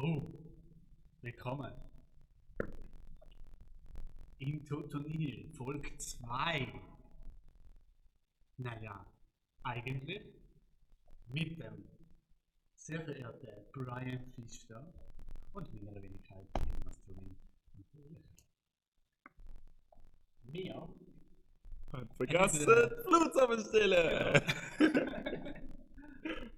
Oh, willkommen. Im Turnier Folge 2. Naja, eigentlich mit dem sehr verehrten Brian Pfister und meiner Wenigkeit Jonas Turin. Wir vergessen, Blut abstellen!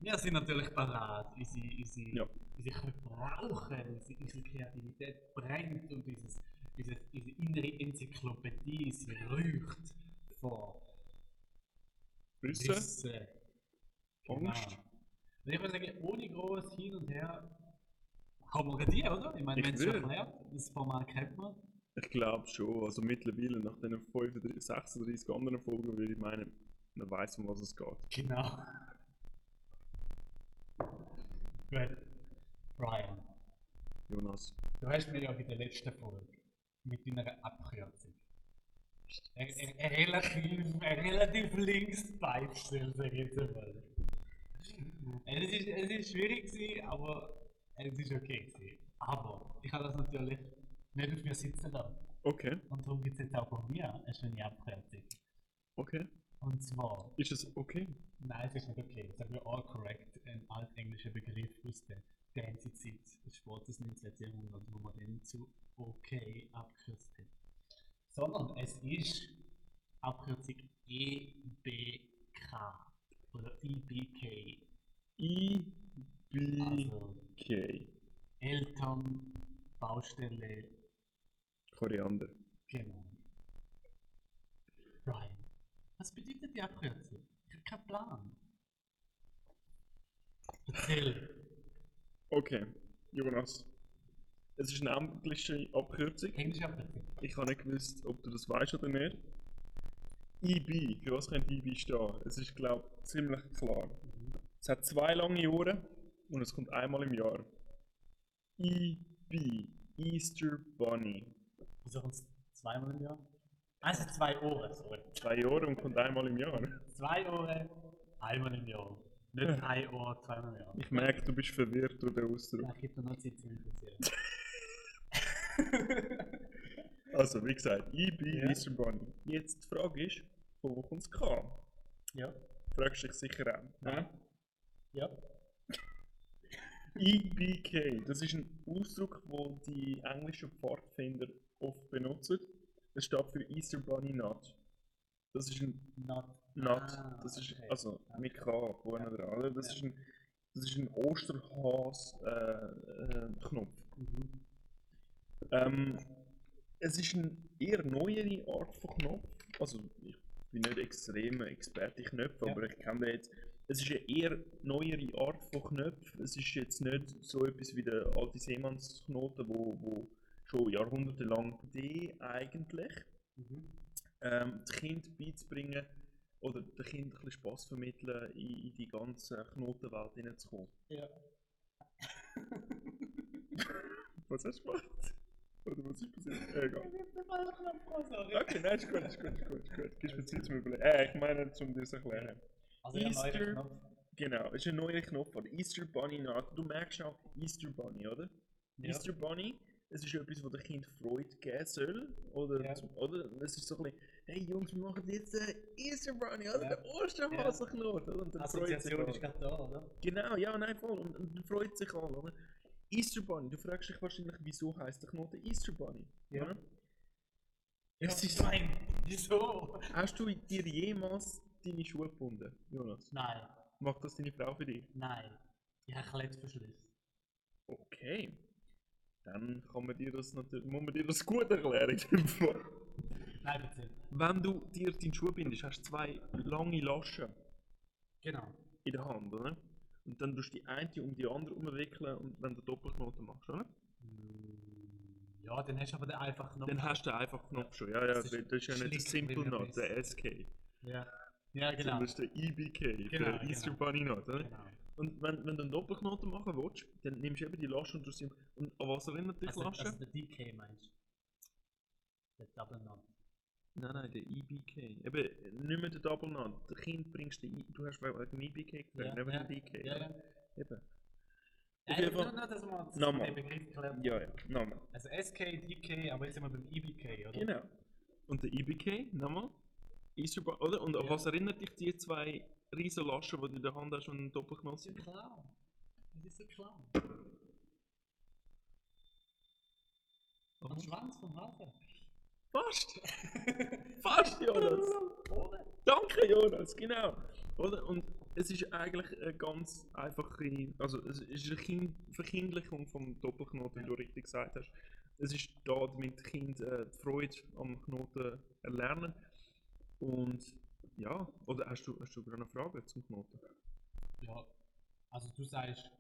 Wir sind natürlich parat, unsere, unsere, Ja. unsere Köpfe rauchen, unsere, unsere Kreativität brennt und unser, unsere, unsere innere Enzyklopädie, sie leuchtet vor Wissen? Wissen. Angst? Genau. Und ich würde sagen, ohne großes Hin und Her haben wir die, oder? Ich meine, wenn es schon erklärt, das Format kennt man. Ich glaube schon. Also mittlerweile, nach den 35, 36 anderen Folgen, würde ich meinen, man weiß, um was es geht. Genau. Gut. Brian, Jonas. du hast mir ja bei der letzten Folge mit deiner Abkürzung ein, relativ, ein relativ links Beichtstelle, sag ich jetzt einmal. Es ist, es ist schwierig gewesen, aber es ist okay gewesen. Aber ich habe das natürlich nicht auf mir sitzen lassen. Okay, Und darum gibt es jetzt auch von mir eine schöne Abkürzung. okay. Und zwar Ist es okay? Nein, es ist nicht okay. Sagen wir all correct, ein altenglischer Begriff aus der Dancy-Zeit des Sports des 19. Jahrhunderts, wo man dann zu okay abgekürzt hat. Sondern es ist Abkürzung EBK oder EBK. Also IBK. Eltern, Baustelle, Koriander. genau. Brian, was bedeutet die Abkürzung? Ich habe keinen Plan. Erzähl. Okay, Jonas. Es ist eine englische Abkürzung. Englische Abkürzung. Ich habe nicht gewusst, ob du das weißt oder nicht. IB, für was könnte IB stehen? Es ist, glaube ich, ziemlich klar. Es hat zwei lange Ohren und es kommt einmal im Jahr. IB, Easter Bunny. Wieso kommt es zweimal im Jahr? Also zwei Ohren, sorry. Zwei Ohren und kommt einmal im Jahr. Zwei Ohren, einmal im Jahr. Nicht ein Ohr, zweimal im Jahr. Ich merke, du bist verwirrt durch den Ausdruck. Ja, ich gebe dir noch Zeit zum Interessieren. Also, wie gesagt, IB, Ja. Easter Bunny. Jetzt die Frage ist, von wo kommt es K? ja. Fragst dich sicher auch. Nein. Ja. EBK, das ist ein Ausdruck, den die englischen Pfadfinder oft benutzen. Es steht für Easter Bunny Nut. Das ist ein Not. Nut, Ah, das ist okay. also mit K vorne dran, oder? Das Ja. ist ein das ist ein Osterhas äh, äh, Knopf. Mhm. Ähm, es ist eine eher neuere Art von Knopf. Also ich bin nicht extrem Experte in Knöpfen, Ja. aber ich kenne den jetzt. Es ist eine eher neuere Art von Knöpfen. Es ist jetzt nicht so etwas wie der alte Seemannsknoten, wo, wo schon jahrhundertelang D eigentlich. Mhm. Ähm, das Kind beizubringen oder dem Kind ein bisschen Spass vermitteln, in, in die ganze Knotenwelt hineinzukommen. Ja. Was hast du gemacht? Oder was ist passiert? Äh, egal. Okay, nein, ist gut, ist gut, ist gut, ist gut. Gibst mir Zeit zum Überlegen. Äh, ich meine, um dir zu erklären. Also Easter- Knopf. Genau, ist ein neuer Knopf, oder Easter Bunny Nut. Du merkst auch Easter Bunny, oder? Ja. Easter Bunny, es ist etwas, was dem Kind Freude geben soll. Oder, Ja. oder es ist so ein bisschen, hey Jungs, wir machen jetzt äh, Easter Bunny, oder? Ja. Der Osterhasenknot, oder? Und dann freut sich Assoziation ist gerade da, oder? Genau, ja, nein, voll. Und, und dann freut sich alle, oder? Easter Bunny, du fragst dich wahrscheinlich, wieso heißt der Knoten Easter Bunny? Ja. Ja, Es ist- nein. Wieso? Hast du dir jemals deine Schuhe gebunden, Jonas? Nein. Macht das deine Frau für dich? Nein. Ich habe Klettverschluss. Okay. Dann kann man dir das natürlich, muss man dir das gut erklären. Nein, bitte. Wenn du dir deinen Schuh bindest, hast du zwei lange Laschen Genau. in der Hand, oder? Und dann tust du die eine um die andere umwickeln und wenn du Doppelknoten machst, oder? Mm, Ja, dann hast du aber den einfachen Knopf. Dann hast du einfach Knopf schon. Ja, ja, Das das ist ist, ja nicht der Simple Knot, ist. der SK. Ja. Ja, Genau. ist der EBK, Genau, der Easter genau. Bunny Knot, oder? genau. Und wenn, wenn du einen Doppelknoten machen willst, dann nimmst du eben die Lasche und du sie. Und an was erinnert dich Also, Lasche? also der DK meinst du? Der Double Knot. Nein, nein, der EBK. Eben, nicht mehr der Double Knot. Der Kind bringst du, den du hast wegen dem EBK gefragt, Ja, nicht ja, dem DK. Ja, ja. Eben. Auf jeden Fall. nur, dass wir das Nochmal. den Begriff klären. Ja, ja, nochmal. Also SK, DK, aber jetzt sind wir beim EBK, oder? Genau. Und der IBK, nochmal. Easter oder? Und an Ja. was erinnert dich die zwei riesen Laschen, die du in der Hand hast und einen ist ja klar. Das ist ja klar. Und Aha. Schwanz vom Hase. Fast! Fast, Jonas! Danke, Jonas, genau. Oder? Und es ist eigentlich eine ganz einfache, also es ist eine kind Verkindlichung vom Doppelknoten, wie du richtig gesagt hast. Es ist da, damit Kinder äh, die Freude am Knoten erlernen. Und ja, oder hast du, hast du gerade eine Frage zum Knoten? Ja, also du sagst,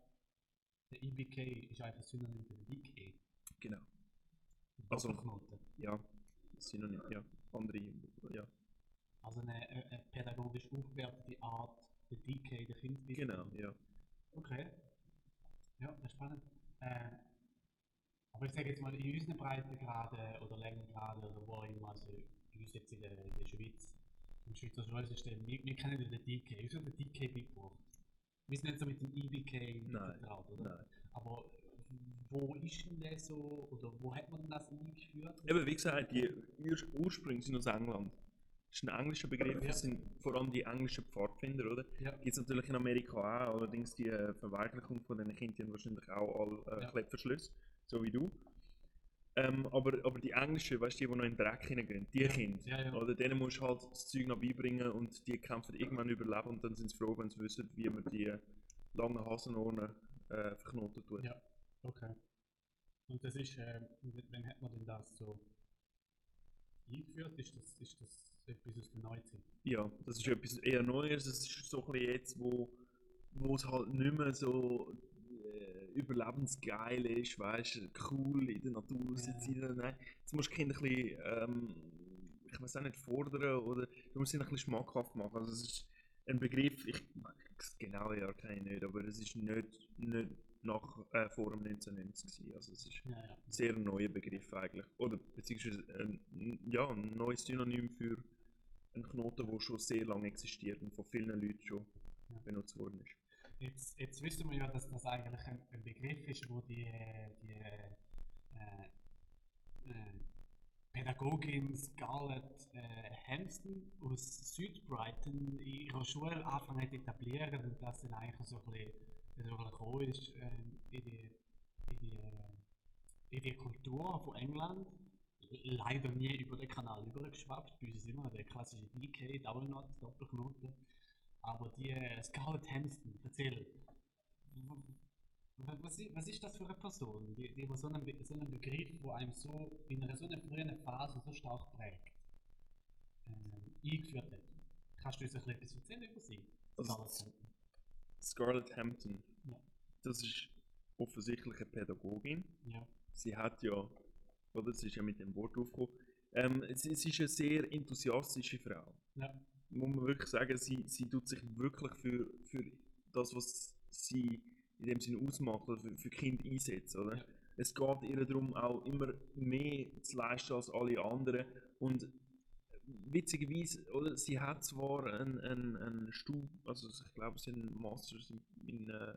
der EBK ist einfach Synonym für den DK. Genau. Also- Doppelknoten. Ja, Synonym, ja. Andere, ja. Also eine, eine, pädagogisch aufgewertete Art, der DK, der Kind Genau, ja. Okay. Ja, das ist spannend. Äh, aber ich sage jetzt mal, in unseren Breitengraden oder Längengraden oder wo immer, also bei uns jetzt in der, in der Schweiz, im Schweizer Schulsystem, wir, wir kennen ja den DK, uns wird der DK beigebracht. Wir sind nicht so mit dem EBK vertraut, oder? Nein. Aber wo ist denn der so, oder wo hat man das eingeführt? Eben, wie gesagt, die Ur Ursprünge sind aus England. Das ist ein englischer Begriff, Ja. das sind vor allem die englischen Pfadfinder, oder? Ja. Gibt es natürlich in Amerika auch, allerdings die äh, Verweichlichung von den Kindern wahrscheinlich auch alle äh, Ja. Klettverschlüsse, so wie du. Ähm, aber, aber die englischen, weißt du, die, die noch in den Dreck hineingehen, die Kinder, Ja, ja. oder denen musst du halt das Zeug noch beibringen und die kämpfen irgendwann überleben und dann sind sie froh, wenn sie wissen, wie man die langen Hasenohren äh, verknoten tut. Ja. Okay. Und das ist, äh, wann hat man denn das so eingeführt? Ist das, ist das etwas aus der Neuzeit? Ja, das ist etwas eher Neues. Es ist so ein bisschen jetzt, wo, wo es halt nicht mehr so überlebensgeil ist, weißt cool in der Natur zu Ja. sein. Nein, jetzt musst du Kinder ein bisschen, ähm, ich weiß auch nicht, fordern oder du musst sie ein bisschen schmackhaft machen. Also es ist ein Begriff, ich, das genaue Jahr kenne ich nicht, aber es ist nicht, nicht nach, äh, vor dem 1990 gewesen. Also es ist Ja, ja. ein sehr neuer Begriff eigentlich. Oder beziehungsweise ein, ja, ein neues Synonym für einen Knoten, der schon sehr lange existiert und von vielen Leuten schon benutzt worden ist. Jetzt, jetzt wissen wir ja, dass das eigentlich ein, ein Begriff ist, wo die, die äh, äh, Pädagogin Scarlett äh, Hampton aus Südbrighton in ihrer Schule angefangen hat zu etablieren und das dann eigentlich so ein bisschen gekommen ist äh, in, die, in, die, äh, in die Kultur von England. Leider nie über den Kanal übergeschwappt. Bei uns ist immer der klassische DK, Double Knot, Doppelknoten. Aber die äh, Scarlett Hampton, erzähl. Was, was ist das für eine Person, die, die über so einen, so einen Begriff, wo einem so in einer so einer frühen Phase so stark prägt, ähm, eingeführt hat? Kannst du uns ein bisschen etwas erzählen über sie? Scarlett Hampton. Scarlett Hampton, Ja. das ist offensichtlich eine Pädagogin. Ja. Sie hat ja, oder sie ist ja mit dem Wort aufgekommen, ähm, sie, sie ist eine sehr enthusiastische Frau. Ja. Muss man wirklich sagen, sie, sie tut sich wirklich für, für das, was sie in dem Sinne ausmacht, oder für, für Kinder einsetzt. Oder? Ja. Es geht ihr darum, auch immer mehr zu leisten als alle anderen. Und witzigerweise, oder, sie hat zwar einen, einen, einen Stub, also ich glaube, sie hat einen Master in, in, äh,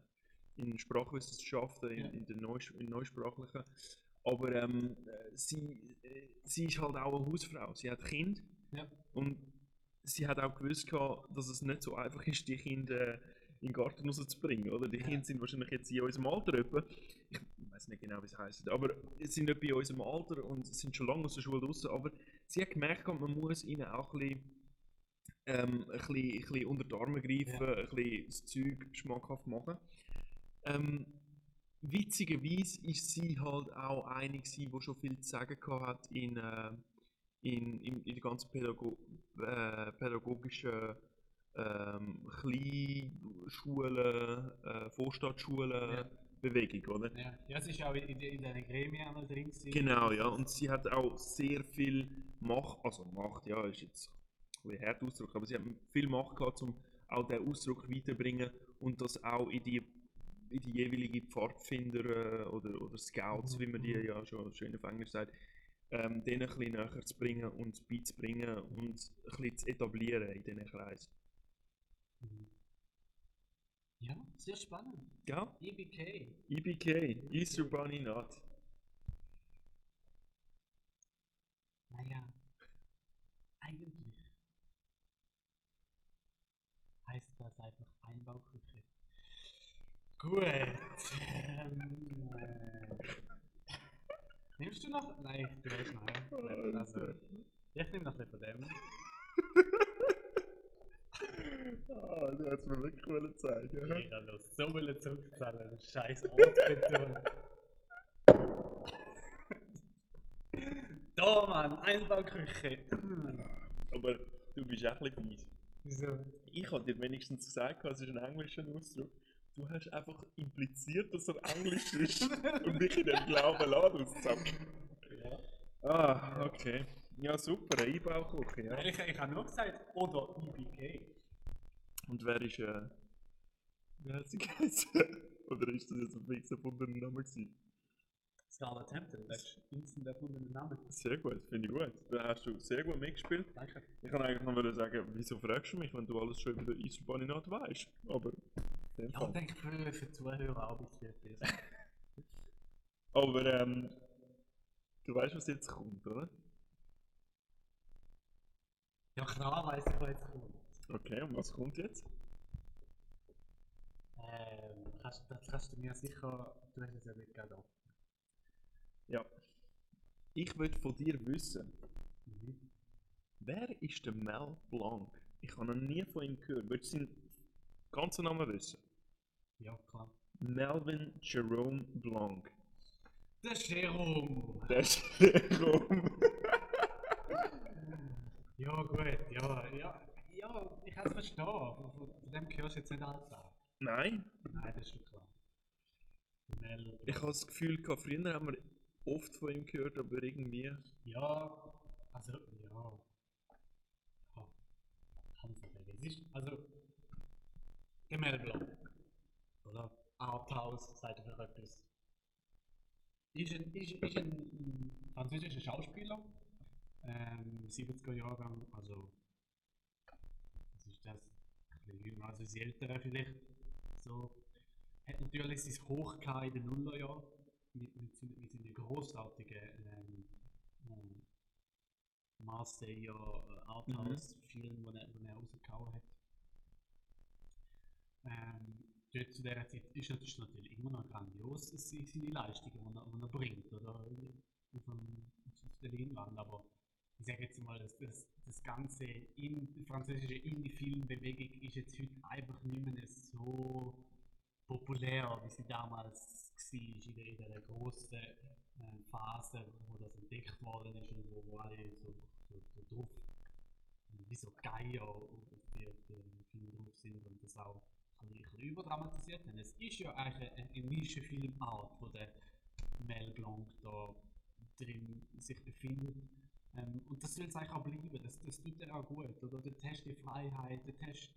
in Sprachwissenschaften, in, Ja. in der Neus in Neusprachlichen, aber ähm, äh, sie, äh, sie ist halt auch eine Hausfrau. Sie hat Kinder Ja. und sie hat auch gewusst, gehabt, dass es nicht so einfach ist, die Kinder äh, in den Garten rauszubringen. Oder? Die Ja. Kinder sind wahrscheinlich jetzt in unserem Alter etwa. Ich weiß nicht genau, wie es heisst, aber sie sind etwa in unserem Alter und sind schon lange aus der Schule raus. Aber sie hat gemerkt, gehabt, man muss ihnen auch ein bisschen, ähm, ein bisschen, ein bisschen unter die Arme greifen, Ja. ein bisschen das Zeug schmackhaft machen. Ähm, witzigerweise ist sie halt auch eine, gewesen, die schon viel zu sagen gehabt hat in, äh, in, in, in der ganzen Pädago äh, pädagogischen ähm, Kleinschulen, äh, Vorstadtschulen Ja. Bewegung, oder? Ja. ja, es ist auch in, in, diesen Gremien drin. gewesen. Genau, ja. Und sie hat auch sehr viel Macht, also Macht, ja, ist jetzt ein bisschen hart Ausdruck, aber sie hat viel Macht gehabt, um auch den Ausdruck weiterbringen und das auch in die, in die jeweilige Pfadfinder äh, oder, oder Scouts, Mhm, wie man die mhm. ja schon schön auf Englisch sagt, ähm, denen ein bisschen näher zu bringen und beizubringen und ein bisschen zu etablieren in diesen Kreisen. Mhm. Ja, Sehr spannend. Ja? EBK. EBK, Easter Bunny Nut. Naja, eigentlich heißt das einfach Einbauküche. Gut. Ähm, äh, nimmst du noch? Nein, du weißt noch. Also, ich nehme noch von dem. Ah, du hättest mir wirklich wollen zeigen. Ich habe noch so viele zurückzahlen, das scheiß Ortsbeton. da, Mann, Einbauküche. Aber du bist auch ein bisschen weiss. Wieso? Ich habe dir wenigstens gesagt, es ist ein englischer Ausdruck. Du hast einfach impliziert, dass er englisch ist und mich in dem Glauben lassen. Ja. Ah, okay. Ja, super, eine Einbauküche, ja. Ich, ich habe nur gesagt, oder IBK. Und wer ist, äh, wie hat sie geheißen? Oder ist das jetzt ein fix erfundener Name gewesen? Scarlett Hampton, das ist instant erfundener Name. Sehr gut, finde ich gut. Da hast du sehr gut mitgespielt. Danke. Ich kann eigentlich noch sagen, wieso fragst du mich, wenn du alles schon über den Eisenbahninat weißt? Aber, Ja, ich denke für, für die Zuhörer auch ein bisschen. Aber, ähm, du weißt, was jetzt kommt, oder? Ja, klar weiss ich, was jetzt kommt. Okay, und was kommt jetzt? Ähm, kannst, das kannst du mir sicher, du hast es ja nicht gerade offen. Ja. Ich will von dir wissen, Mhm. wer ist der Mel Blanc? Ich habe noch nie von ihm gehört. Willst du seinen ganzen Namen wissen? Ja, klar. Melvin Jerome Blanc. Der Jerome! Der Jerome. Ja, gut, ja, ja, ja, ich kann es verstehen. Von, dem gehörst du jetzt nicht alles an. Nein, Nein, das ist schon klar. Mel, ich habe das Gefühl, gehabt, früher haben wir oft von ihm gehört, aber irgendwie. ja, also, ja. ist, also, der Mel Blanc, oder? Arthouse, sagt er für etwas. Ist ein, ist, ist ein französischer Schauspieler, ähm, 70er Jahrgang, also, was ist das? Also das ältere vielleicht. So, hat natürlich sein Hoch in den Nullerjahren mit, mit, mit seinen großartigen ähm, ähm, Marseiller äh, Arthouse-Filmen, die er, die er rausgehauen hat. Ähm, dort zu dieser Zeit ist natürlich, natürlich immer noch grandios, se- seine Leistungen, die er, die bringt, oder? Auf, dem, auf der Leinwand, aber ich sage jetzt mal, das, das, das ganze in, die französische Indie-Film-Bewegung ist jetzt heute einfach nicht mehr so populär, wie sie damals war, in der, in der grossen äh, Phase, wo das entdeckt worden ist und wo, wo alle so, so, so drauf, wie so Geier auf die, die Filme drauf sind und das auch ein bisschen überdramatisiert haben. Es ist ja eigentlich eine, eine Nischenfilmart, wo der Mel Blanc da drin sich befindet. Ähm, und das soll es eigentlich auch bleiben, das, das tut er auch gut. Oder? Dort hast du die Freiheit, dort hast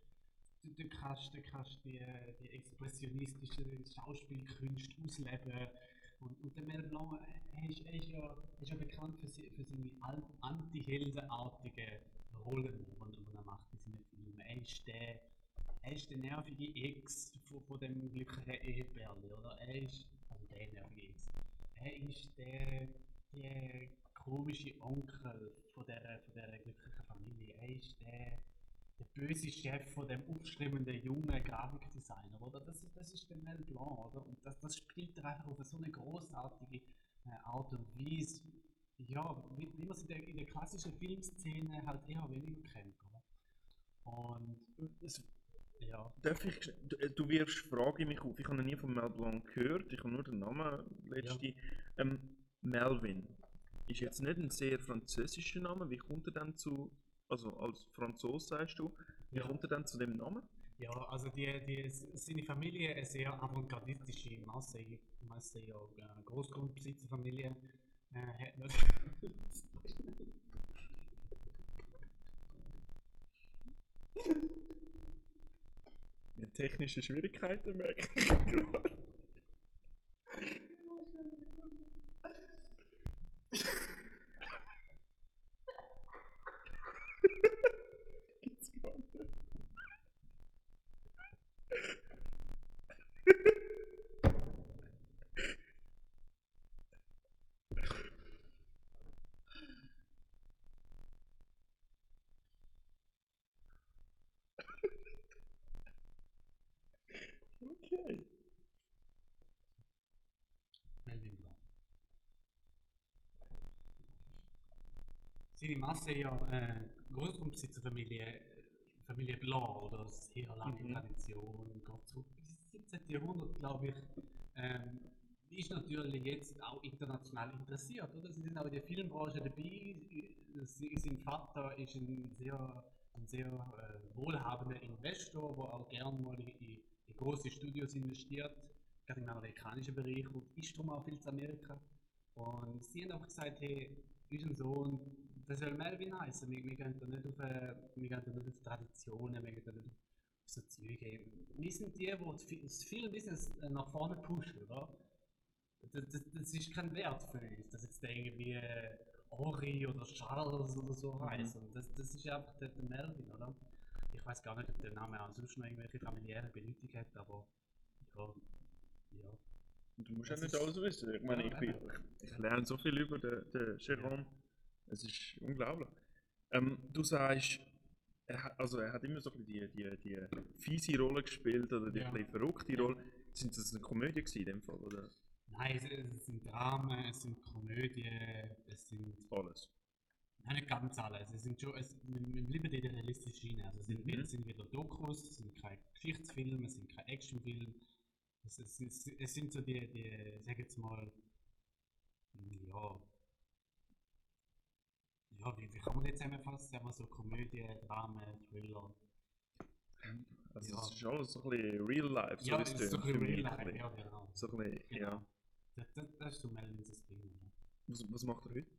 du, du kannst, du kannst die, die expressionistische Schauspielkunst ausleben. Und, und der Mel Blanc er ist, er ist, ja, er ist ja bekannt für, für seine anti-heldenartigen Rollen, die er macht in seinen Filmen. Er ist der, er ist der nervige Ex von, von dem glücklichen Ehepärli, oder? Er ist, also der nervige Ex. Er ist der, der komische Onkel von dieser, von dieser glücklichen Familie. Er ist der, der böse Chef von dem aufstrebenden jungen Grafikdesigner, oder? Das, ist- das ist der Mel Blanc, oder? Und das, das spielt er einfach auf so eine großartige äh, Art und Weise, ja, wie, wie man es in der, in der klassischen Filmszene halt eher weniger kennt, oder? Und Es, ja, darf ich, du, äh, du wirfst Frage in mich auf. Ich habe noch nie von Mel Blanc gehört. Ich habe nur den Namen letzte. Ähm, Melvin. Ist jetzt nicht ein sehr französischer Name. Wie kommt er dann zu, also als Franzose sagst du, wie Ja. kommt er dann zu dem Namen? ja, also die, die, seine Familie, eine sehr avantgardistische Marseille, Marseiller äh, Großgrundbesitzerfamilie, äh, Ja, technische Schwierigkeiten merke ich gerade. Gibt's gar nicht. Seine Masse ja äh, Großgrundbesitzerfamilie Familie Blanc oder sehr lange Mhm. Tradition, geht zurück bis ins 17. Jahrhundert, glaube ich. Ähm, ist natürlich jetzt auch international interessiert, oder? Sie sind auch in der Filmbranche dabei. Sie, sein Vater ist ein sehr, ein sehr äh, wohlhabender Investor, der auch gerne mal in, in, große Studios investiert, gerade im amerikanischen Bereich und ist darum auch viel zu Amerika. Und sie haben einfach gesagt, hey, unser Sohn, der soll Melvin heißen. Wir, wir gehen da nicht auf, äh, wir gehen da nicht auf Traditionen, wir gehen da nicht auf so Züge. Wir sind die, die das Fi- das Filmbusiness äh, nach vorne pushen, oder? Das, das, das ist kein Wert für uns, dass jetzt der irgendwie äh, Ori oder Charles oder so heißt. Und das, das ist einfach der, der Melvin, oder? Ich weiß gar nicht, ob der Name auch sonst noch irgendwelche familiäre Bedeutung hat, aber ja, ja. Du musst Das ja nicht alles wissen. Ich meine, Ja, ich, bin, eben. ich, lerne so viel über den, den Jérôme. Es ist unglaublich. Ähm, du sagst, er hat, also er hat immer so ein bisschen die, die, die fiese Rolle gespielt oder die Ja. ein verrückte. Rolle. Sind das eine Komödie in dem Fall oder Nein, es, es sind Dramen, es sind Komödien, es sind alles? Nein, nicht ganz alles. Es sind schon, es, wir wir bleiben in der realistischen Schiene. Also es sind, Mhm. es sind wieder Dokus, es sind keine Geschichtsfilme, es sind keine Actionfilme. Es, es, es, es sind so die, die, sag jetzt mal, ja, ja, wie, wie kann man das zusammenfassen? Sagen wir so Komödie, Drama, Thriller. Also Ja. es ist alles so ein bisschen real life. So ja, es es ist so ein bisschen real ein life, bisschen. ja genau. So ein bisschen, Genau. ja. Das, das, das ist so Melvins Ding. oder? Was, was macht er heute?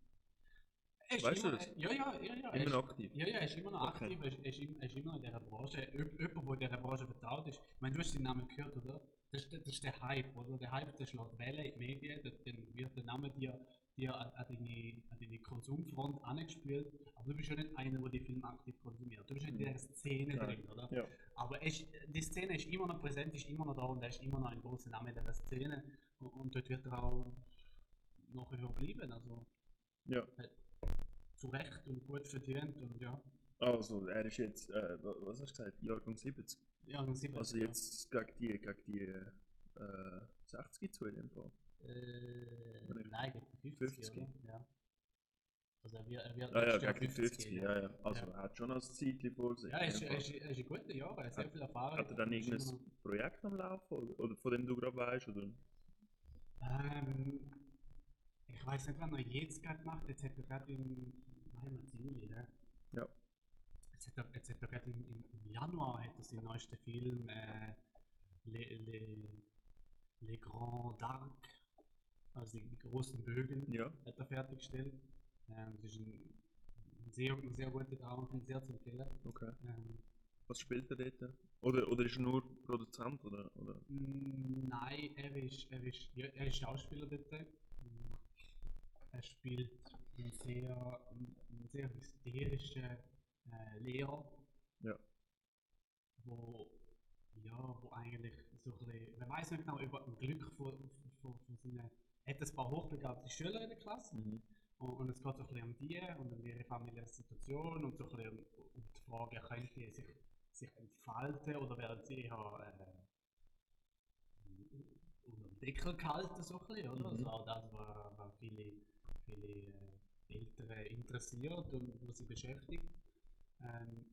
Er Weißt du immer, das? Ja, ja, ja, ja. er Immer noch aktiv? Ja, ja, er ist immer noch Okay. aktiv, er ist, er ist, er ist immer noch in dieser Branche. Jemand, der in dieser Branche vertraut ist. Ich meine, du hast den Namen gehört, oder? Das ist, der- das ist der Hype, oder? Der Hype, der schlägt Welle in die Medien, da- dann wird der Name dir, dir an, an, deine, an deine Konsumfront angespielt. Aber du bist ja nicht einer, der die Filme aktiv konsumiert. Du bist nicht in dieser Szene Nein. drin, oder? Ja. Aber er ist, die Szene ist immer noch präsent, ist immer noch da und er ist immer noch ein großer Name in dieser Szene. Und, und dort wird er auch noch bleiben. Also ja. zu Recht und gut verdient und ja. Also er ist jetzt, äh, wa- was hast du gesagt, Jahrgang 70? Ja, Also jetzt gegen die, gegen die äh, 60 zu in dem Fall. Äh, nein, gegen die 50, 50. oder? Ja. Also er wird, er wird Ah ja, Jahr gegen die 50, ja, ja. Also Ja. er hat schon als Zeitchen vor sich. Ja, er ist, er ist, er ist in guten Jahren, er hat sehr viel Erfahrung. Hat er dann irgendein Projekt am Laufen oder, oder von dem du gerade weißt? Oder? Ähm, ich weiß nicht, wann er jetzt gerade macht, jetzt hat er gerade im, im Juli, ne? Jetzt hat er, jetzt hat er gerade im, im, Januar hat er seinen neuesten Film, äh, Le, Le, Le Grand Dark, also die, die großen Bögen. Ja. hat er fertiggestellt. Ähm, das ist ein ein sehr, ein sehr guter Drama, sehr zu empfehlen. Okay. Ähm, Was spielt er dort? Oder, oder ist er nur Produzent? Oder, oder? mm, nein, er ist, er ist, ja, er ist Schauspieler. Mm, Er spielt einen sehr, einen sehr hysterischen äh, Lehrer, Ja. wo, ja, wo eigentlich so ein bisschen, man weiß nicht genau über ein Glück von, von, von seinen, hat ein paar hochbegabte Schüler in der Klasse Mhm. Und, und es geht so ein bisschen um die und um ihre familiäre Situation und so ein bisschen um, um die Frage, können sie sich, sich entfalten oder werden sie eher äh, unter den Deckel gehalten, so ein bisschen, oder? Mhm. Also auch das, was, was viele, viele äh, Eltern interessiert und was sie beschäftigt. Ähm,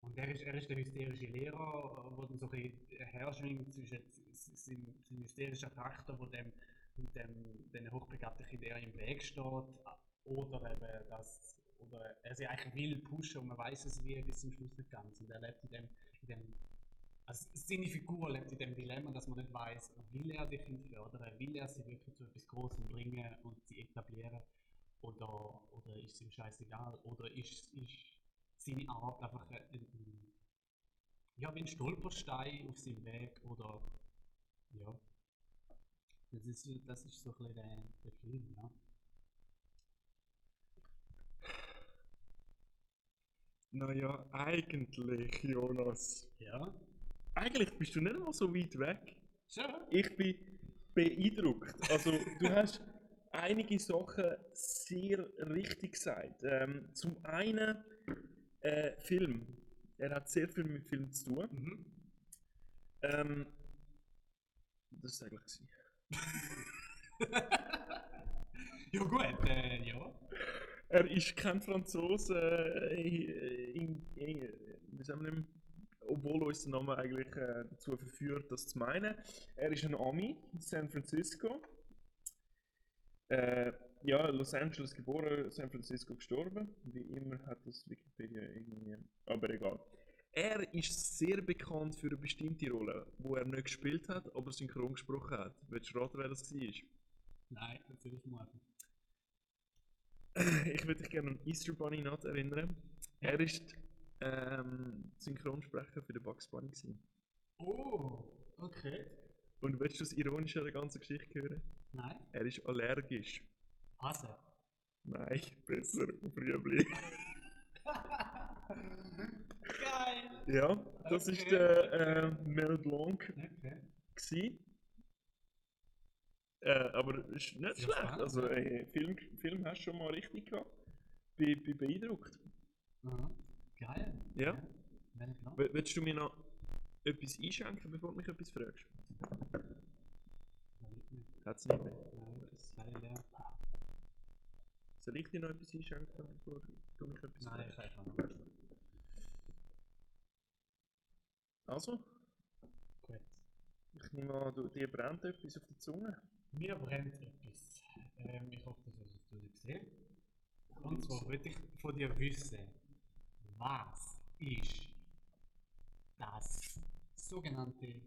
und er ist, er ist der hysterische Lehrer, wo dann so ein herschwingt zwischen seinem seinem hysterischen Charakter, wo dem, dem, den hochbegabten Kind eher im Weg steht, oder eben das, oder er sie eigentlich will pushen und man weiß es wie bis zum Schluss nicht ganz. Und er lebt in dem, in dem also seine Figur lebt in dem Dilemma, dass man nicht weiß, will er die Kinder fördern, will er sie wirklich zu etwas Großem bringen und sie etablieren, oder, oder ist es ihm scheißegal, oder ist, ist seine Art einfach ein, ein, ja, wie ein Stolperstein auf seinem Weg, oder ja. Das ist, das ist so ein bisschen der, der Film, ja. Naja, eigentlich, Jonas. Ja? Eigentlich bist du nicht mal so weit weg. Schon? Ich bin beeindruckt. Also, du hast einige Sachen sehr richtig gesagt. Ähm, zum einen, äh, Film. Er hat sehr viel mit Film zu tun. Mhm. Ähm, das ist eigentlich gewesen. ja gut, äh, ja. Er ist kein Franzose, äh, in, in, wie sagen wir, obwohl uns der Name eigentlich äh, dazu verführt, das zu meinen. Er ist ein Ami in San Francisco. Äh, ja, Los Angeles geboren, San Francisco gestorben. Wie immer hat das Wikipedia irgendwie. Aber egal. Er ist sehr bekannt für eine bestimmte Rolle, wo er nicht gespielt hat, aber synchron gesprochen hat. Willst du raten, wer das war? Nein, das will ich würde dich gerne an Easter Bunny Nut erinnern. Er ist ähm, Synchronsprecher für den Bugs Bunny. Gewesen. Oh, okay. Und willst du das Ironische an der ganzen Geschichte hören? Nein? Er ist allergisch. Hase. Nein, besser auf Rüebli. Geil! ja, das ist Okay. der äh, Mel Blanc. Okay. Gewesen. Äh, aber ist nicht Ja, schlecht. spannend, Also, ja. äh, Film, Film hast du schon mal richtig gehabt. Bin, bin beeindruckt. Aha. Geil. Ja. Wenn ich noch. W willst du mir noch etwas einschenken, bevor du mich etwas fragst? Hat's nicht mehr. Nein, das sei leer. Soll ich dir noch etwas einschenken, bevor du mich etwas Nein, weiß noch. Also, Gut. ich nehme an, du, dir brennt etwas auf der Zunge. Mir brennt etwas. Ähm, ich hoffe, das hast du gesehen. Und zwar würde ich von dir wissen, was ist das sogenannte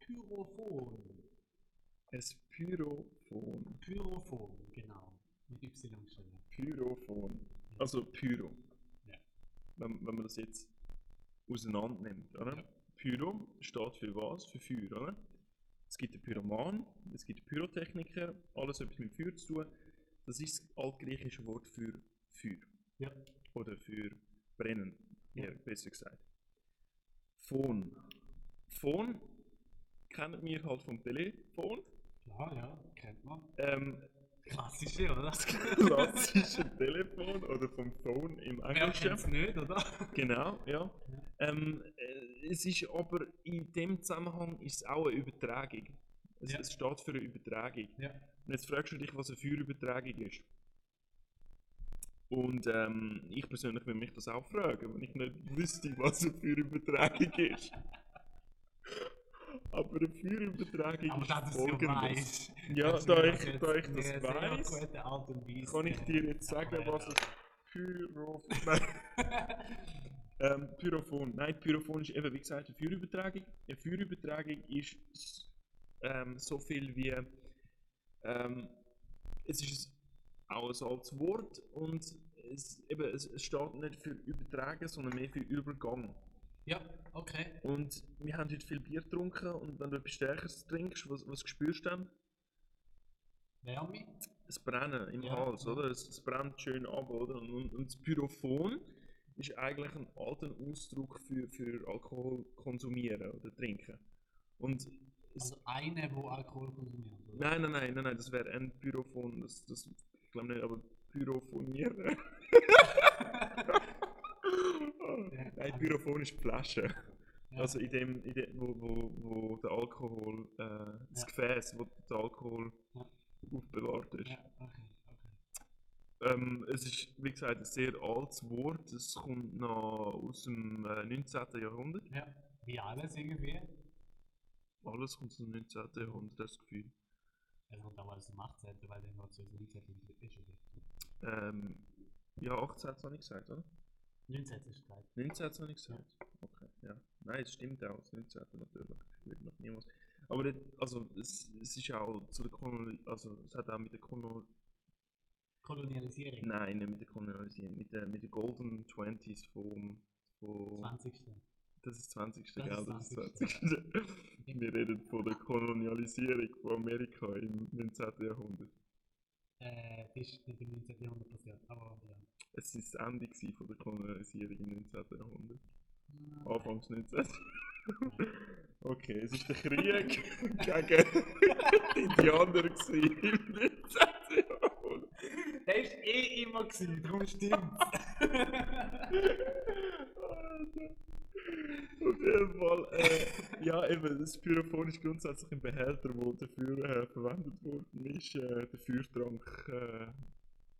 Pyrophon? Ein Pyrophon. Pyrophon, genau. Mit Y geschrieben. Pyrophon. Also Pyro. Ja. Wenn, wenn man das jetzt auseinander nimmt, oder? Ja. Pyro steht für was? Für Feuer, oder? Es gibt einen Pyroman, es gibt Pyrotechniker, alles etwas mit Feuer zu tun. Das ist das altgriechische Wort für Feuer. Ja. Oder für Brennen, Ja. besser gesagt. Phon. Phon kennen wir halt vom Telefon. Klar, ja, kennt man. Ähm, Klassische, oder? klassische Telefon oder vom Phone im Englischen. kennt's nicht, oder? Genau, ja. Ja. Ähm, äh, es ist aber in dem Zusammenhang ist es auch eine Übertragung. Es, Ja. es steht für eine Übertragung. Ja. Und jetzt fragst du dich, was eine Feuerübertragung ist. Und ähm, ich persönlich würde mich das auch fragen, wenn ich nicht wüsste, was eine Feuerübertragung ist. Aber eine Feuerübertragung Aber ist dass du es ja folgendes. weißt. Ja, da ich, da ich das weiß, kann ich dir jetzt sagen, erklärt. was ein Pyro... Nein. ähm, Pyrophon. Nein, Pyrophon ist eben, wie gesagt, eine Feuerübertragung. Eine Feuerübertragung ist ähm, so viel wie... Ähm, es ist auch ein altes Wort und es, eben, es steht nicht für Übertragen, sondern mehr für Übergang. Ja, okay. Und wir haben heute viel Bier getrunken und wenn du etwas Stärkeres trinkst, was, was spürst du dann? Wärme? das Brennen im Ja, Hals, oder? Es, es brennt schön ab, oder? Und, und, das Pyrophon ist eigentlich ein alter Ausdruck für, für Alkohol konsumieren oder trinken. Und es, Also eine, wo Alkohol konsumiert. Oder? nein, nein, nein, nein, nein, das wäre ein Pyrophon, das, das ich glaube nicht, aber Pyrophonieren. nein, Pyrophon ist die Flasche. Ja. Also in dem, in dem wo, wo, wo der Alkohol, äh, das Ja. Gefäß, wo der Alkohol Ja. aufbewahrt ist. Ja, okay, okay. Ähm, es ist, wie gesagt, ein sehr altes Wort. Es kommt noch aus dem äh, 19. Jahrhundert. Ja, wie alles irgendwie. Alles kommt aus dem 19. Jahrhundert, das Gefühl. Also und damals im 18. weil der noch zu 19. ist. Ähm, ja, 18 habe ich gesagt, oder? 19. ist gesagt. 19 habe ich gesagt. Okay, ja. Nein, es stimmt auch, das 19. natürlich. Ich will noch niemals. Aber das, also, es, es ist auch zu der Kolonial, also es hat auch mit der Kolonial, Kolonialisierung. nein, nicht mit der Kolonialisierung, mit der, mit der Golden Twenties vom, vom 20. Das ist 20. Das gell? Das ist 20.. 20. Wir reden von der Kolonialisierung von Amerika im 19. Jahrhundert. Äh, das ist nicht im 19. Jahrhundert passiert, aber ja. Es war das Ende von der Kolonialisierung im 19. Jahrhundert. Nein. Anfangs 19. Okay, es ist der Krieg gegen die Indianer im 19. Jahrhundert. Der ist eh immer gewesen, darum stimmt's. Auf jeden Fall, äh, ja eben, das Pyrophon ist grundsätzlich ein Behälter, der dafür äh, verwendet worden ist, äh, den Feuertrank äh,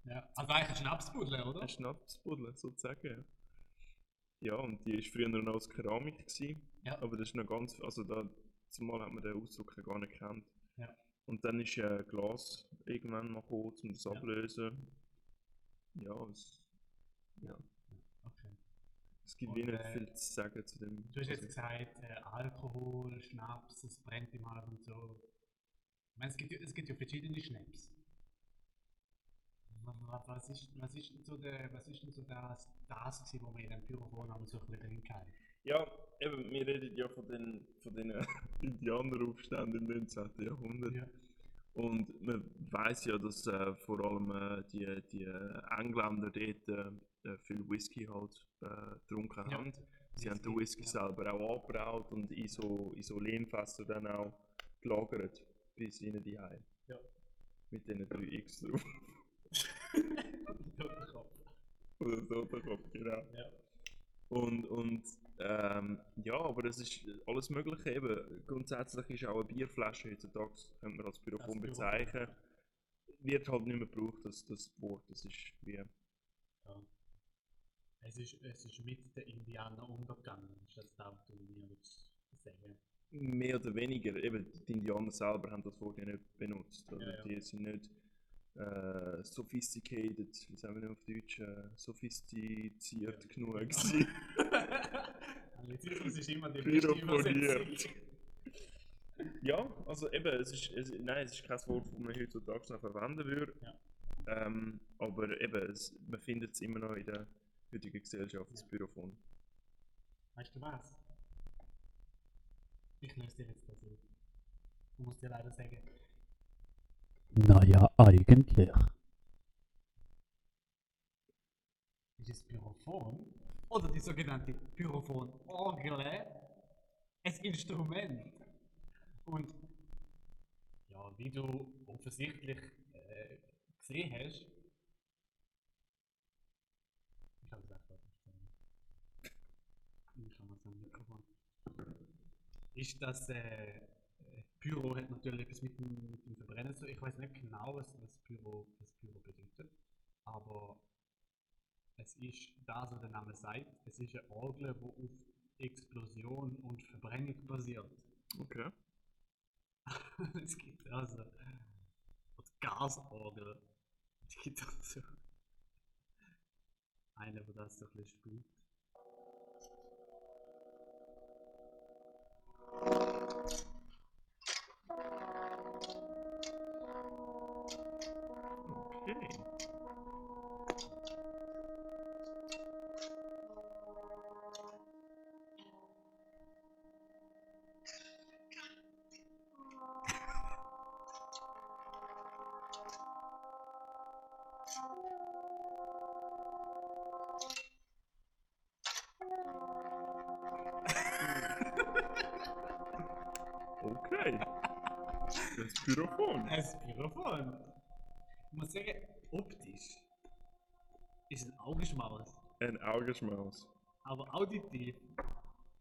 Ja. Also eigentlich ein Schnapsbuddel, oder? Ein Schnapsbuddel, sozusagen. Ja, und die war früher noch aus Keramik. Gewesen, Ja. Aber das ist noch ganz. Also da, zumal hat man den Ausdruck ja gar nicht gekannt. Ja. Und dann ist äh, Glas irgendwann mal gekommen, um das Ja. ablösen. Ja, es, ja. Okay. es gibt nicht äh, viel zu sagen zu dem. Du hast jetzt also- gesagt, äh, Alkohol, Schnaps, es brennt im Hals und so. Ich meine, es gibt, ja- es gibt ja verschiedene Schnaps. Wa- wa- Was ist, was ist denn so, der, was ist denn so das, das gewesen, wo wir in dem Pyrophon haben so ein bisschen drin? Ja, eben, wir reden ja von den, von den äh, Indianeraufständen im 19. Jahrhundert. Ja. Und man weiß ja, dass äh, vor allem äh, die, die Engländer dort äh, äh, viel Whisky halt äh, getrunken Ja. haben. Sie haben den Whisky ja. selber auch angebraut und in so, in so Lehmfässer dann auch gelagert bis ihnen die Heim. Ja. Mit diesen 3x drauf. Totenkopf. Oder so, der Kopf, genau. Ja. Und, und ähm, ja, aber es ist alles Mögliche eben. Grundsätzlich ist auch eine Bierflasche heutzutage, könnte man als Pyrophon bezeichnen. Wird halt nicht mehr gebraucht, das, das Wort. Das ist wie. Ja. Es, ist, es ist mit den Indianern untergegangen, ist das das, was du mir sagen Mehr oder weniger, eben die Indianer selber haben das Wort ja nicht benutzt. Oder? Ja, ja. Die sind nicht äh, sophisticated, wie sagen wir auf Deutsch, äh, sophistiziert genug gewesen. Anglizismus ist immer die. Übersetzung. Ja, also eben, es ist, es, nein, es ist kein Wort, das man heutzutage noch verwenden würde. Ja. Ähm, aber eben, es, man findet es immer noch in der heutigen Gesellschaft, das Ja. Pyrophon. Weißt du was? Ich löse dir jetzt das auf. Du musst dir leider sagen. Naja, eigentlich. Ist das Pyrophon oder die sogenannte Pyrophon-Orgel ein Instrument? Und ja, wie du offensichtlich äh, gesehen hast. Ist das äh, äh, Pyro hat natürlich etwas mit dem, mit dem Verbrennen zu. Ich weiß nicht genau, was, was, Pyro, was Pyro bedeutet, aber es ist das, was der Name sagt. Es ist eine Orgel, die auf Explosion und Verbrennung basiert. Okay. es gibt also Gasorgel. Es gibt also eine, wo das so ein bisschen spielt. Okay. Okay. Das Pyrophon. Ein Pyrophon. Ich muss sagen, optisch ist ein Augenschmaus, Ein Augenschmaus. aber auditiv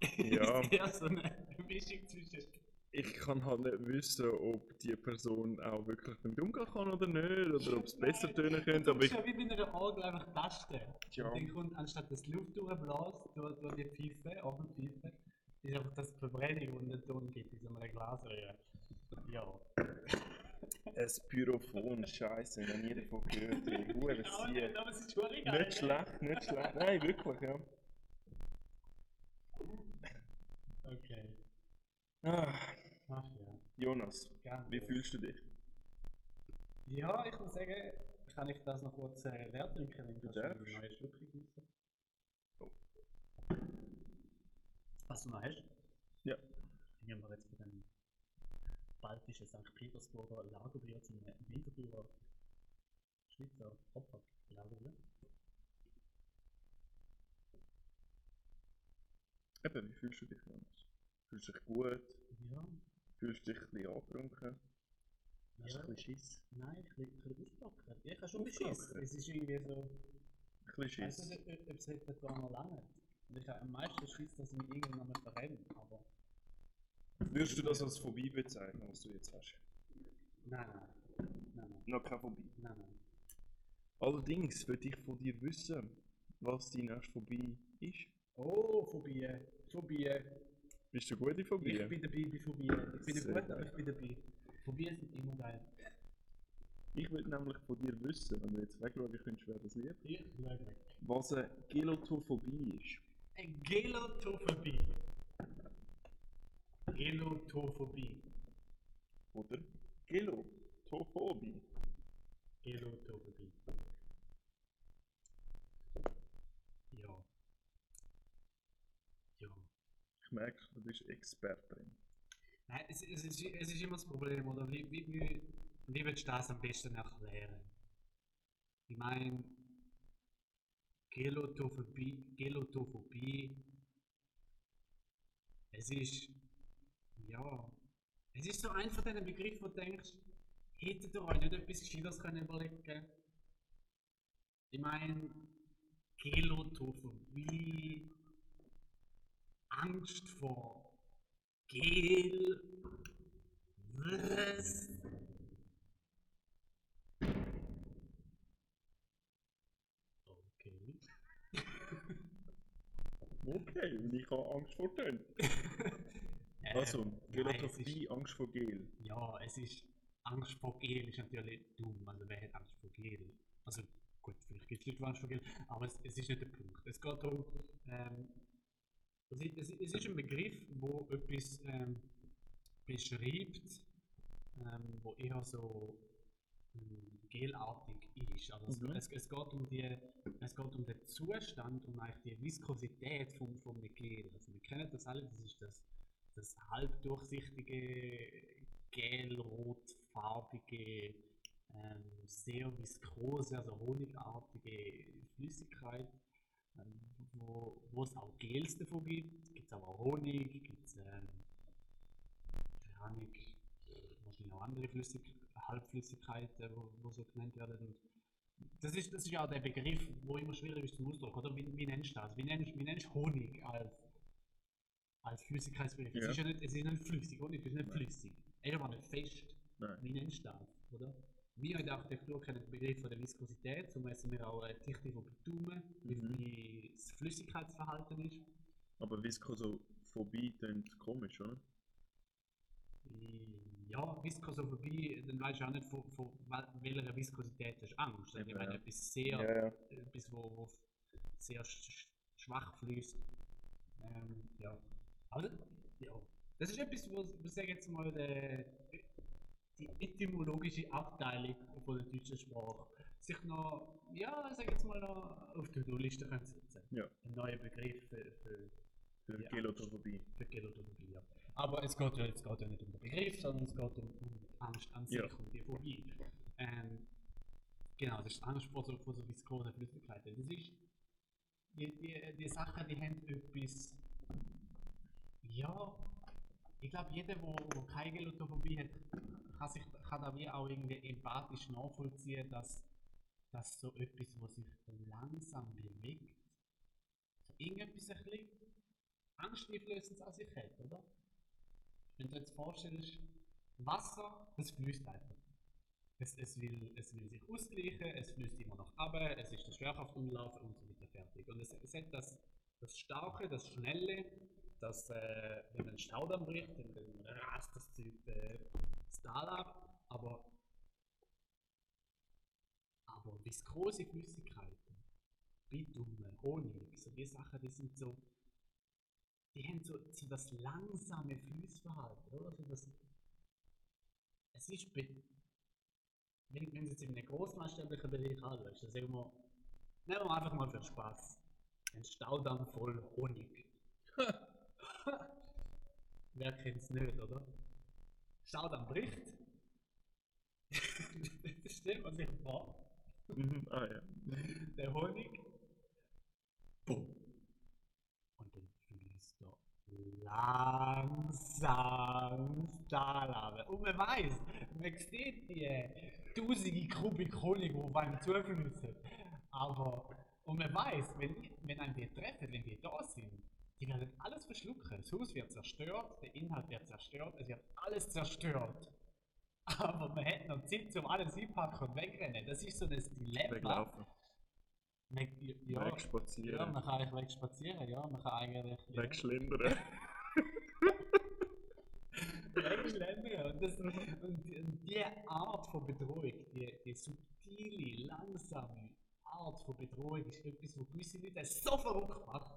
Ja. ist eher so eine Mischung zwischen. Ich kann halt nicht wissen, ob die Person auch wirklich damit umgehen kann oder nicht, oder ob es besser tönen könnte, aber ich... musst ja wie bei einer Orgel einfach tasten. Ja. Und dann kommt, anstatt dass die Luft durchbläst, durch, durch die Pfeife, Orgelpfeife, ist einfach das die Verbrennung und den Ton gibt in so einer Glasröhre. Ja. Ein Pyrophon, scheiße, noch nie davon gehört. Hure Aber Sie. nicht, aber es ist schon geil. Nicht schlecht, nicht schlecht. Nein, wirklich, ja. Okay. Ah, Ach ja. Jonas, Gerne. wie fühlst du dich? Ja, ich muss sagen, kann ich das noch kurz äh, leer trinken, wenn du Du schon darfst. eine neue Schlucke gibst. Oh. Was du noch hast? Ja. Gehen wir jetzt dem baltischen St. Petersburger Lagerbier zum Winterthur Schweizer Hopper Lagerbier. Eben, wie fühlst du dich, Jonas? Fühlst du dich gut? Ja. Fühlst du dich ein bisschen angetrunken? Hast du ja. ein bisschen Schiss? Nein, ich bin ein bisschen ausgelockert. Ich habe schon Ausgelockert? Schiss. Es ist irgendwie so. Ein bisschen Ich weiß Schiss? nicht, ob es da noch lange Und ich habe am meisten Schiss, dass ich mich irgendwann mal verrenne. Aber. Würdest du das als Phobie bezeichnen, was du jetzt hast? Nein, nein. Nein, nein. Noch keine Phobie. Nein, nein. Allerdings würde ich von dir wissen, was die nächste Phobie ist. Oh, Phobie. Phobie. Bist du gut in Phobie? Ich bin dabei bei Phobie. Ich bin Sehr gut, aber ich bin dabei. Phobien sind immer geil. Ich würde nämlich von dir wissen, wenn du jetzt wegschauen könntest, wer das wird, Ich schaue weg. was eine Gelotophobie ist. Eine Gelotophobie. Gelotophobie. Oder Gelotophobie. Gelotophobie. Ja. Ja. Ich merke, du bist Expertin. Nein, es, es, ist, es ist immer das Problem, oder? Wie, wie, wie, wie willst du das am besten erklären? Ich meine, Gelotophobie, Gelotophobie, es ist, ja, es ist so ein von diesen Begriffen, wo du denkst, hättet ihr euch nicht etwas Gescheites können überlegen Ich meine, Gelotophobie, Angst vor Gel, was? Okay. Okay, und ich habe Angst vor Tönen. Äh, Also, ist, Angst vor Gel. ja, es ist Angst vor Gel ist natürlich dumm. Also wer hat Angst vor Gel? Also gut, vielleicht gibt es Leute, die Angst vor Gel, aber es, es ist nicht der Punkt. Es geht darum, ähm, es, ist- es, es ist ein Begriff, wo etwas ähm, beschreibt, ähm, wo eher so ähm, gelartig ist. Also Mhm. es, es, geht um die, es geht um den Zustand und eigentlich die Viskosität vom, vom Gel. Also wir kennen das alle, das ist das, das halbdurchsichtige, gelrotfarbige, ähm, sehr viskose, also honigartige Flüssigkeit, ähm, wo, wo es auch Gels davon gibt. Gibt es aber Honig, gibt es ähm, Ahnung, wahrscheinlich auch andere Flüssig Halbflüssigkeiten, wo, wo so genannt werden. Das ist, das ist ja auch der Begriff, wo immer schwierig ist zum Ausdruck, oder? Wie, wie nennst du das? Wie nennst du Honig als, als Flüssigkeitsbegriff? Es Ja. ist ja nicht, es ist nicht flüssig, Honig ist nicht Nein. flüssig. Er war nicht fest. Nein. Wie nennst du das, oder? Wir in der Architektur kennen den Begriff von der Viskosität, zum messen wir auch äh, die Dichte von Bitumen, wie, Mhm. wie das Flüssigkeitsverhalten ist. Aber Viskosophobie klingt komisch, oder? Ja, Viskosophobie, dann weißt du auch nicht, von, von wel- welcher Viskosität hast du Angst. Also, ich meine, ja. etwas sehr, ja. etwas, wo, wo sehr sch sch- schwach fließt. Ähm, ja. Aber das, ja. das ist etwas, wo, wo sag jetzt mal, der, die etymologische Abteilung von der deutschen Sprache sich noch, ja, sag jetzt mal, noch auf die Do-Liste können setzen. Ja. Ein neuer Begriff für, für Für Ja. Gelotophobie. für Gelotophobie. Ja. Aber es geht ja jetzt geht ja nicht um den Begriff, sondern es geht um, um die Angst an sich, Ja. um die Phobie. Ähm, genau, das ist Angst vor so, vor so viskosen Flüssigkeiten. Das ist, die, die, die Sachen, die haben etwas, ja, ich glaube, jeder, der keine Gelotophobie hat, kann, sich, kann da wie auch irgendwie empathisch nachvollziehen, dass, dass so etwas, was sich langsam bewegt, irgendetwas ein bisschen angsteinflößend an sich hat, oder? Wenn du dir jetzt vorstellst, Wasser, das fließt einfach. Es, es, will, es will sich ausgleichen, es fließt immer noch ab, es ist der Schwerkraftumlauf und so weiter fertig. Und es, es hat das, das Starke, das Schnelle, das, äh, wenn einen Staudamm bricht, dann, rast das äh, das Tal ab, aber, aber viskose Flüssigkeiten, Bitumen, Honig, so die Sachen, die sind so, die haben so, so das langsame Fließverhalten, oder? So das, es ist, wenn, du jetzt in einem großmaßstablichen Bereich anschaust, dann sagen wir, nehmen wir einfach mal für Spaß einen Staudamm voll Honig. Wer kennt es nicht, oder? Staudamm bricht. das stellt man sich vor. Ah ja. Der Honig. Bumm. Und dann fließt er langsam Stahlhabe. Und man weiß, man sieht die tausende Kubik Honig, die beim zufließen. Aber, und man weiß, wenn, wenn einem die treffen, wenn die da sind, die werden alles verschlucken. Das Haus wird zerstört, der Inhalt wird zerstört, es wird alles zerstört. Aber man hat noch Zeit, um alles einpacken und wegrennen. Das ist so ein Dilemma. Weglaufen. Man, ja, ja, Wegspazieren. man kann eigentlich weg spazieren, ja, man kann eigentlich... ja. Wegschlendern. Wegschlendern. Und, das, und, und die Art von Bedrohung, die, die subtile, langsame Art von Bedrohung ist etwas, wo gewisse Leute so verrückt macht.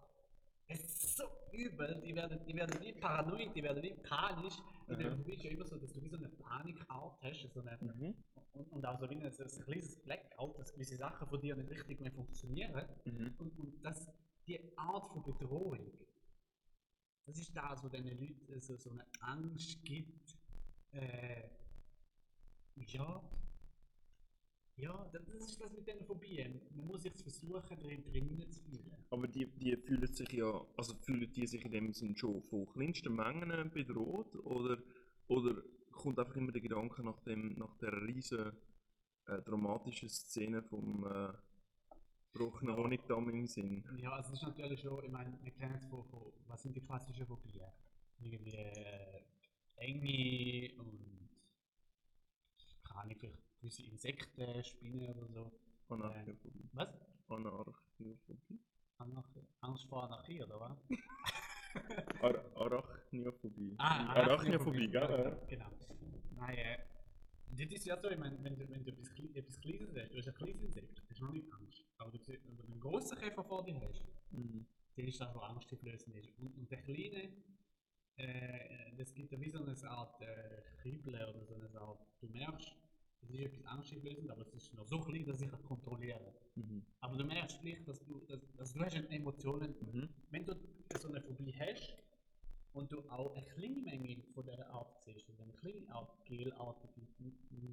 So übel, die werden, die werden wie paranoid, die werden wie panisch. Der Aha. Phobie ist ja immer so, dass du wie so eine Panikart hast, so eine, Mhm. und, und auch so wie ein, so ein kleines Blackout, dass gewisse Sachen von dir nicht richtig mehr funktionieren. Mhm. Und, und das, die Art von Bedrohung, das ist das, was diesen Leuten so, so eine Angst gibt. Äh, ja. Ja, das das ist das mit diesen Phobien. Man muss sich versuchen, drin drinnen zu fühlen. Aber die, die fühlen sich ja, also fühlen die sich in dem Sinn schon von kleinsten Mengen bedroht oder, oder kommt einfach immer der Gedanke nach dem, nach der riesen äh, dramatischen Szene vom äh, gebrochenen Honigdamm im Sinn? Ja, also es ist natürlich schon, ich meine, wir kennen es von, von, was sind die klassischen Phobien? Irgendwie äh, Enge und keine Ahnung, vielleicht gewisse Insekten, Spinnen oder so. Anarchophobie. Was? Anarchophobie? Anarchie? Angst vor Anarchie, oder was? Ar Arachnophobie. Ah, Arachnophobie, gell? ja. Genau. Nein, äh, das ist ja so, ich meine, wenn du, wenn du etwas, etwas Kleines hast, du hast ein kleines Insekt, hast du noch nicht Angst. Aber du, wenn du einen grossen Käfer vor dir hast, Mhm. dann ist das, was angsteinflößend ist. Und, und der kleine, äh, das gibt ja wie so eine Art äh, Kribbeln oder so eine Art, du merkst, es ist etwas angsteinflößend, aber es ist noch so klein, dass ich es kontrollieren kann. Mhm. Aber du merkst gleich, dass du, dass, dass du hast Emotionen Mhm. wenn du so eine Phobie hast und du auch eine kleine Menge von dieser Art siehst, eine kleine Art gelartige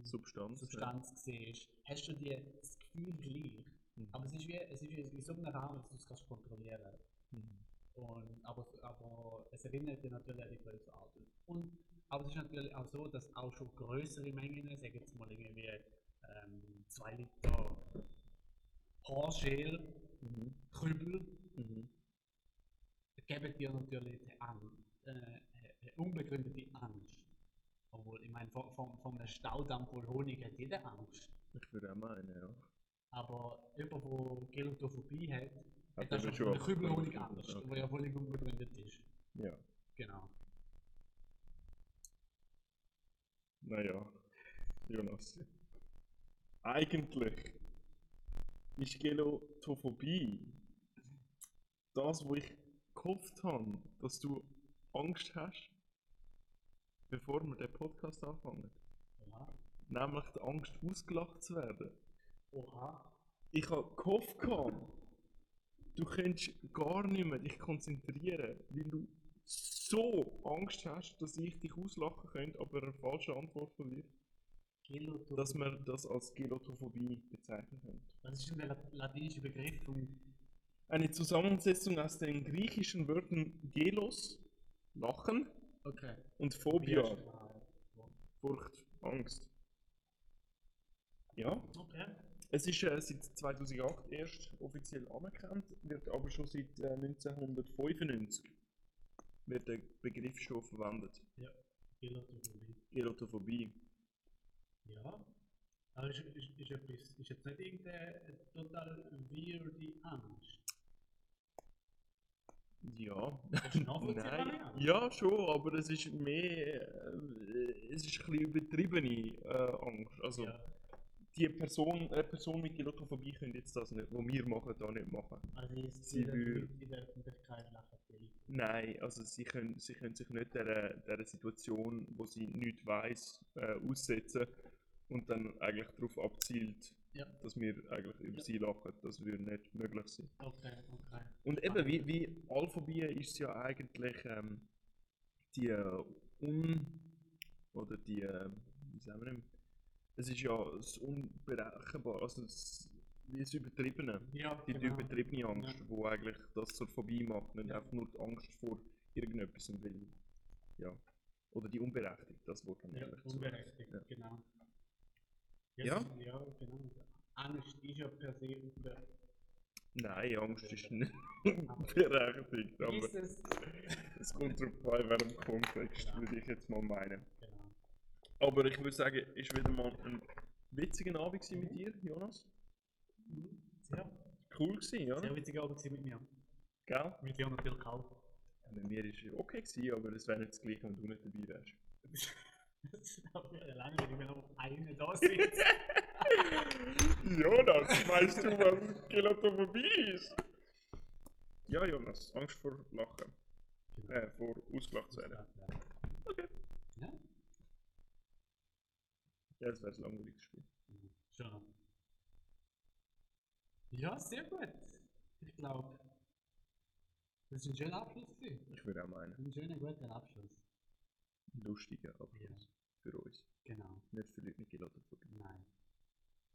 Substanz. Substanz siehst, hast du dir das Gefühl gleich. Mhm. Aber es ist wie, es ist wie, wie so ein Rahmen, dass du es kannst kontrollieren Mhm. und, aber, aber es erinnert dich natürlich an die Art. Und, aber es ist natürlich auch so, dass auch schon größere Mengen, sagen jetzt mal irgendwie ähm, 2 Liter Haarschäl, Mhm. Kübel, Mhm. geben dir natürlich Angst, äh, eine unbegründete Angst. Obwohl, ich meine, von, von, von einem Staudamm voll Honig hat jeder Angst. Ich würde auch meinen, ja. Aber jemand, der Gelotophobie hat, Hat eben schon von schon einer Kübel Angst. Okay. wo ja völlig unbegründet ist. Ja. Genau. Naja, Jonas. Eigentlich ist Gelotophobie das, wo ich gehofft habe, dass du Angst hast, bevor wir den Podcast anfangen. Ja. Nämlich die Angst, ausgelacht zu werden. Oha. Ich habe gehofft, du könntest gar nicht mehr dich konzentrieren, weil du so Angst hast, dass ich dich auslachen könnte, aber eine falsche Antwort von dir, Gelotophobie. dass man das als Gelotophobie bezeichnen könnte. Was ist denn der lat- latinische Begriff von Eine Zusammensetzung aus den griechischen Wörtern Gelos, Lachen, Okay. und Phobia. Furcht, Angst. Ja, Okay. es ist äh, seit 2008 erst offiziell anerkannt, wird aber schon seit äh, 1995 wird der Begriff schon verwendet. Gelotophobie. Gelotophobie. Ja. Aber ist, ist, ist, etwas, ist jetzt nicht irgendeine total weirde Angst. Ja. Das ist Nein. ja. Ja, schon, aber es ist mehr, äh, es ist ein bisschen übertriebene äh, Angst. Also Ja. die Person, eine Person mit Gelotophobie könnte jetzt das nicht, was wir machen, da nicht machen. Also ist Sie sie der Öffentlichkeit lachen. Nein, also sie können, sie können sich nicht der, der Situation, wo sie nichts weiss, äh, aussetzen und dann eigentlich darauf abzielt, Ja. dass wir eigentlich über Ja. sie lachen. Das würde nicht möglich sein. Okay, okay. Und eben, wie, wie Alphobie ist ja eigentlich ähm, die äh, Un... oder die... Äh, wie sagen wir denn? Es ist ja das Unberechenbare, also das, das Übertriebene. Ja, Die genau. übertriebene Angst, Ja. wo eigentlich das zur Phobie macht, nicht Ja. einfach nur die Angst vor irgendetwas will. Ja. Oder die unberechtigt, das Wort dann Ja, so. unberechtigt, Ja. genau. Ja? ist- Ja, genau. Angst ist ja per se unberechtigt. Nein, Angst ist nicht unberechtigt, Wie aber ist es? es kommt darauf an, in welchem Kontext, Genau. würde ich jetzt mal meinen. Genau. Aber ich würde sagen, war wieder mal ein witziger Abend mit dir, Jonas. Sehr, Cool gewesen, sehr oder? witziger Abend mit mir. Gell? Mit dir natürlich auch. Mit mir war es okay, gewesen, aber es wäre nicht das gleiche, wenn du nicht dabei wärst. Das ist auch wieder langweilig, wenn noch einer da sitzt. Jonas, weißt du, was Gelato vorbei ist? Ja, Jonas, Angst vor Lachen. Äh, vor ausgelacht zu werden. Okay. Ja? Ja, das wäre ein langweiliges Spiel. Schon. Ja, sehr gut. Ich glaube, das ist ein schöner Abschluss. gewesen. Ich würde auch meinen. Ein schöner, guter Abschluss. Lustiger Abschluss für uns. Genau. Nicht für Leute mit Gelatophobie. Nein.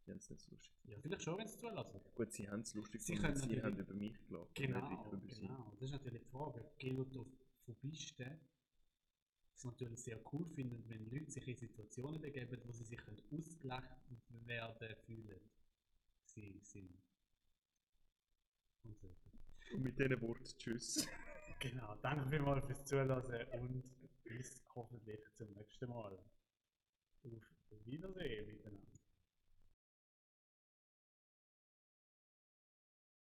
Die haben es nicht so lustig. Ja, vielleicht schon, wenn sie es zulassen. Gut, sie haben es lustig Sie können sie haben über mich gelacht. Genau, genau. Das ist natürlich die Frage. Gelotophobisten es natürlich sehr cool finden, wenn Leute sich in Situationen begeben, wo sie sich ausgelacht werden fühlen. Sie sind. Und mit diesen Worten Tschüss. Genau, danke vielmals fürs Zuhören und bis hoffentlich zum nächsten Mal. Auf Wiedersehen miteinander.